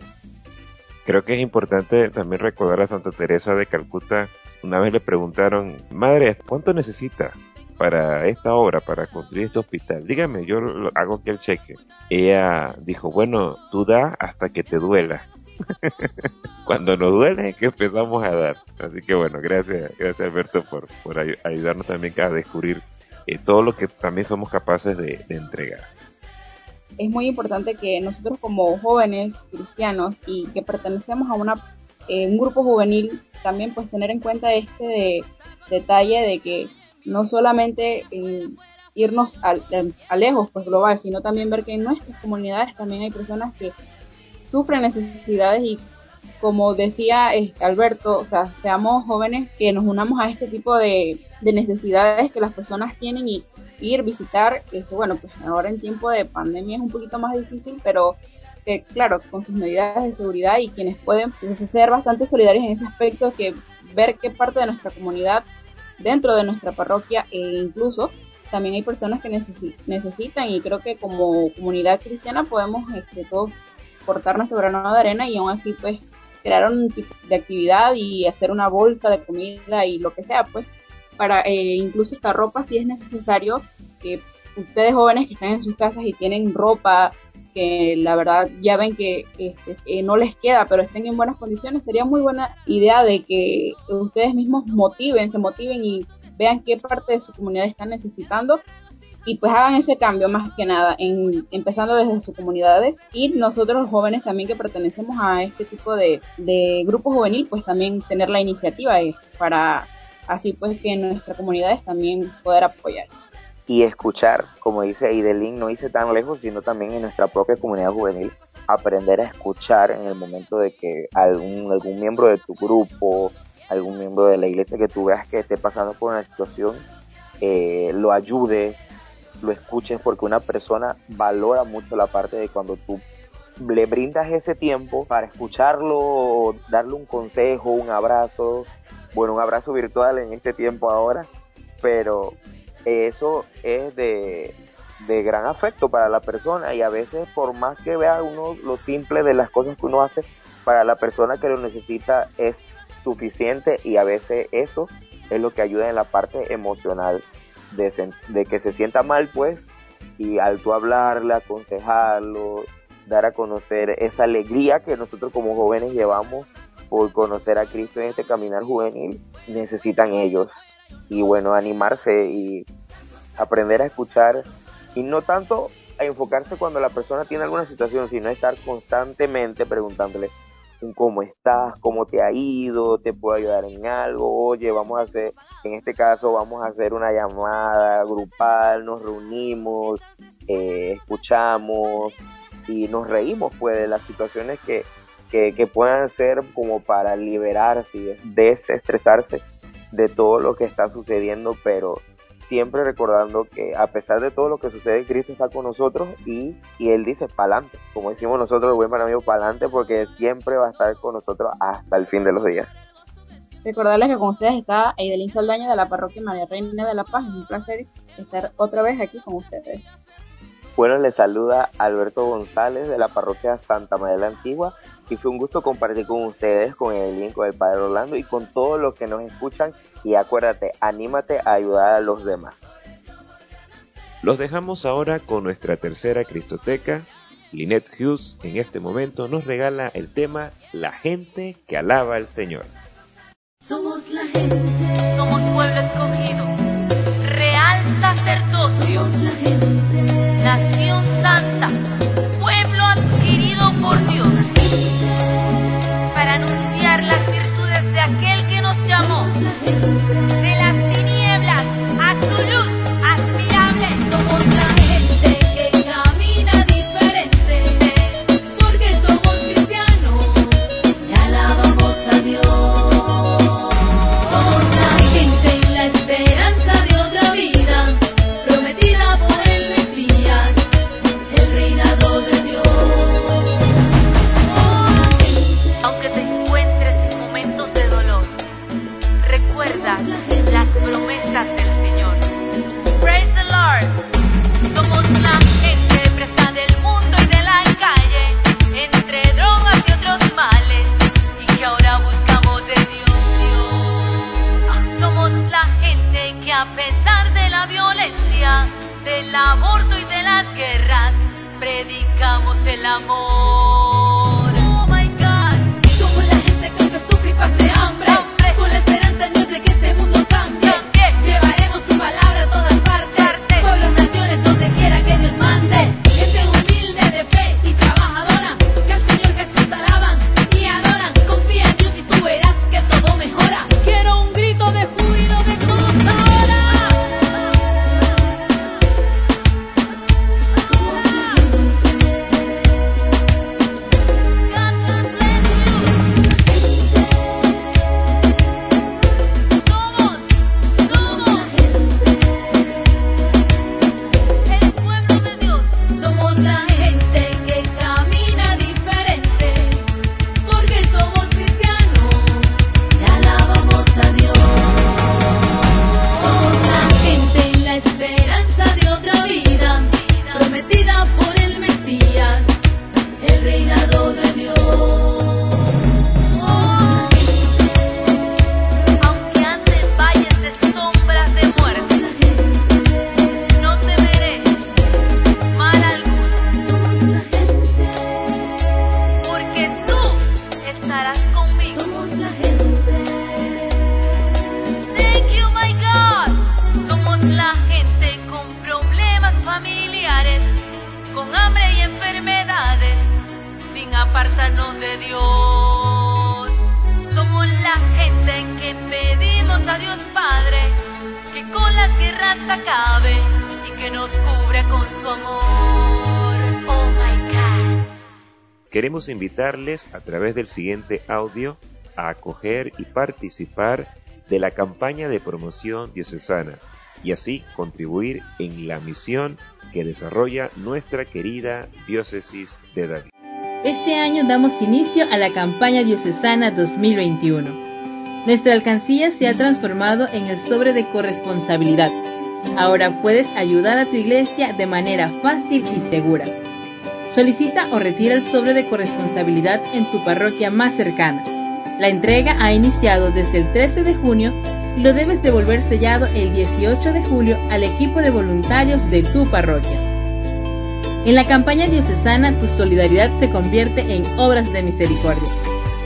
Creo que es importante también recordar a Santa Teresa de Calcuta. Una vez le preguntaron, Madre, ¿cuánto necesita? Para esta obra, para construir este hospital, dígame, yo hago que el cheque. Ella dijo, bueno, tú da hasta que te duela. [LAUGHS] Cuando nos duele es que empezamos a dar. Así que bueno, gracias, gracias Alberto por, por ayudarnos también a descubrir eh, todo lo que también somos capaces de, entregar. Es muy importante que nosotros como jóvenes cristianos y que pertenecemos a una, eh, un grupo juvenil, también pues tener en cuenta este detalle de que no solamente irnos a, lejos, pues global, sino también ver que en nuestras comunidades también hay personas que sufren necesidades y como decía eh, Alberto, o sea, seamos jóvenes que nos unamos a este tipo de, necesidades que las personas tienen y ir visitar, este, bueno, pues ahora en tiempo de pandemia es un poquito más difícil, pero que claro, con sus medidas de seguridad y quienes pueden pues, ser bastante solidarios en ese aspecto, que ver qué parte de nuestra comunidad dentro de nuestra parroquia e incluso también hay personas que necesitan y creo que como comunidad cristiana podemos este, todos cortar nuestro grano de arena y aún así pues crear un tipo de actividad y hacer una bolsa de comida y lo que sea pues para eh, incluso esta ropa si es necesario que ustedes jóvenes que están en sus casas y tienen ropa que la verdad ya ven que este, no les queda, pero estén en buenas condiciones, sería muy buena idea de que ustedes mismos motiven, se motiven y vean qué parte de su comunidad están necesitando y pues hagan ese cambio más que nada, en, empezando desde sus comunidades. Y nosotros los jóvenes también que pertenecemos a este tipo de, de grupo juvenil, pues también tener la iniciativa para así pues que nuestras comunidades también poder apoyar y escuchar, como dice Idelín, no hice tan lejos, sino también en nuestra propia comunidad juvenil, aprender a escuchar en el momento de que algún, algún miembro de tu grupo, algún miembro de la iglesia que tú veas que esté pasando por una situación, eh, lo ayude, lo escuches, porque una persona valora mucho la parte de cuando tú le brindas ese tiempo para escucharlo, darle un consejo, un abrazo, bueno, un abrazo virtual en este tiempo ahora, pero eso es de, de gran afecto para la persona y a veces por más que vea uno lo simple de las cosas que uno hace, para la persona que lo necesita es suficiente y a veces eso es lo que ayuda en la parte emocional de, de que se sienta mal pues y al tú hablarle, aconsejarlo, dar a conocer esa alegría que nosotros como jóvenes llevamos por conocer a Cristo en este caminar juvenil, necesitan ellos. Y bueno, animarse y aprender a escuchar y no tanto a enfocarse cuando la persona tiene alguna situación, sino estar constantemente preguntándole cómo estás, cómo te ha ido, te puedo ayudar en algo, oye, vamos a hacer, en este caso vamos a hacer una llamada grupal, nos reunimos, eh, escuchamos y nos reímos pues de las situaciones que, que, que puedan ser como para liberarse, desestresarse de todo lo que está sucediendo, pero siempre recordando que a pesar de todo lo que sucede, Cristo está con nosotros y, y Él dice, pa'lante, como decimos nosotros, el buen amigo, pa'lante, porque siempre va a estar con nosotros hasta el fin de los días. Recordarles que con ustedes está Eidelín Saldaña de la parroquia María Reina de la Paz. Es un placer estar otra vez aquí con ustedes. Bueno, les saluda Alberto González de la parroquia Santa María de la Antigua y fue un gusto compartir con ustedes, con el link del Padre Orlando y con todos los que nos escuchan y acuérdate, anímate a ayudar a los demás. Los dejamos ahora con nuestra tercera Cristoteca. Lynette Hughes en este momento nos regala el tema La gente que alaba al Señor. Somos la gente, somos pueblo escogido, real sacerdocio, somos la gente, nación Queremos invitarles a través del siguiente audio a acoger y participar de la campaña de promoción diocesana y así contribuir en la misión que desarrolla nuestra querida diócesis de David. Este año damos inicio a la campaña diocesana 2021. Nuestra alcancía se ha transformado en el sobre de corresponsabilidad. Ahora puedes ayudar a tu iglesia de manera fácil y segura. Solicita o retira el sobre de corresponsabilidad en tu parroquia más cercana. La entrega ha iniciado desde el 13 de junio y lo debes devolver sellado el 18 de julio al equipo de voluntarios de tu parroquia. En la campaña diocesana tu solidaridad se convierte en obras de misericordia.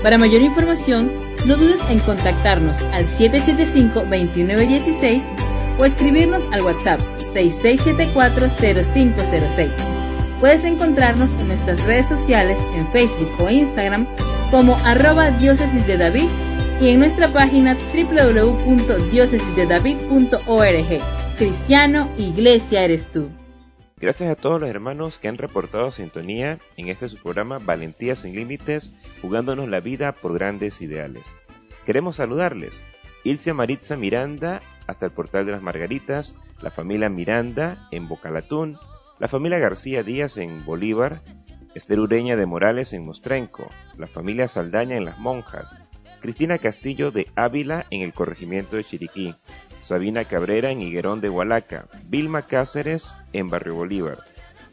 Para mayor información, no dudes en contactarnos al 775-2916 o escribirnos al WhatsApp 66740506. Puedes encontrarnos en nuestras redes sociales en Facebook o Instagram como arroba diócesis de David y en nuestra página www.diócesisdedavid.org. Cristiano, Iglesia eres tú. Gracias a todos los hermanos que han reportado sintonía en este su programa Valentía sin Límites, jugándonos la vida por grandes ideales. Queremos saludarles. Ilse Maritza Miranda hasta el Portal de las Margaritas, la familia Miranda en Bocalatún, la familia García Díaz en Bolívar, Esther Ureña de Morales en Mostrenco, la familia Saldaña en Las Monjas, Cristina Castillo de Ávila en el corregimiento de Chiriquí, Sabina Cabrera en Higuerón de Hualaca, Vilma Cáceres en Barrio Bolívar,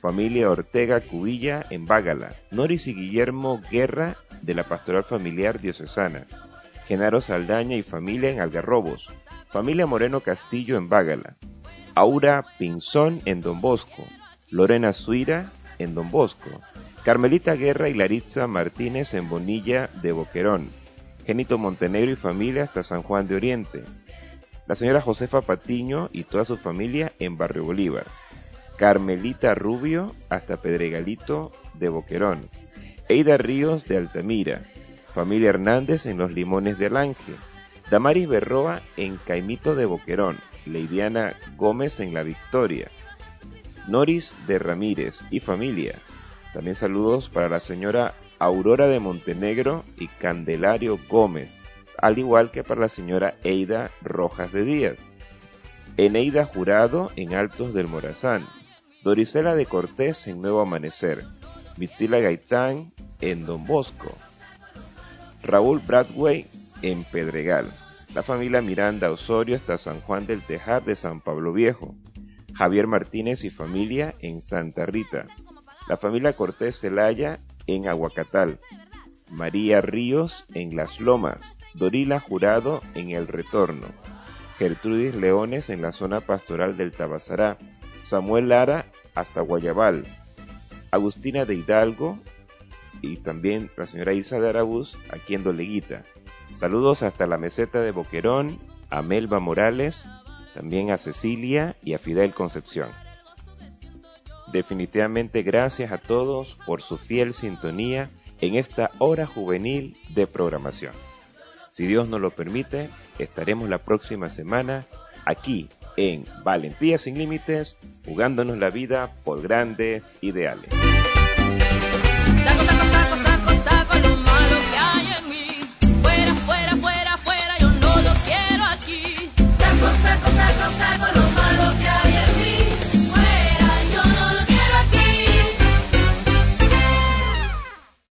familia Ortega Cubilla en Bágala, Noris y Guillermo Guerra de la Pastoral Familiar Diocesana, Genaro Saldaña y familia en Algarrobos, familia Moreno Castillo en Bágala, Aura Pinzón en Don Bosco, Lorena Suira en Don Bosco, Carmelita Guerra y Laritza Martínez en Bonilla de Boquerón, Genito Montenegro y familia hasta San Juan de Oriente, la señora Josefa Patiño y toda su familia en Barrio Bolívar, Carmelita Rubio hasta Pedregalito de Boquerón, Eida Ríos de Altamira, familia Hernández en Los Limones de Alange, Damaris Berroa en Caimito de Boquerón, Leidiana Gómez en La Victoria, Noris de Ramírez y familia, también saludos para la señora Aurora de Montenegro y Candelario Gómez, al igual que para la señora Eida Rojas de Díaz. Eneida Jurado en Altos del Morazán. Dorisela de Cortés en Nuevo Amanecer. Mitzila Gaitán en Don Bosco. Raúl Bradway en Pedregal. La familia Miranda Osorio hasta San Juan del Tejar de San Pablo Viejo. Javier Martínez y familia en Santa Rita. La familia Cortés Celaya en Aguacatal, María Ríos en Las Lomas, Dorila Jurado en El Retorno, Gertrudis Leones en la zona pastoral del Tabasará, Samuel Lara hasta Guayabal, Agustina de Hidalgo y también la señora Isa de Arabuz aquí en Doleguita. Saludos hasta la meseta de Boquerón, a Melba Morales, también a Cecilia y a Fidel Concepción. Definitivamente gracias a todos por su fiel sintonía en esta hora juvenil de programación. Si Dios nos lo permite, estaremos la próxima semana aquí en Valentía sin Límites, jugándonos la vida por grandes ideales. ¡Taco,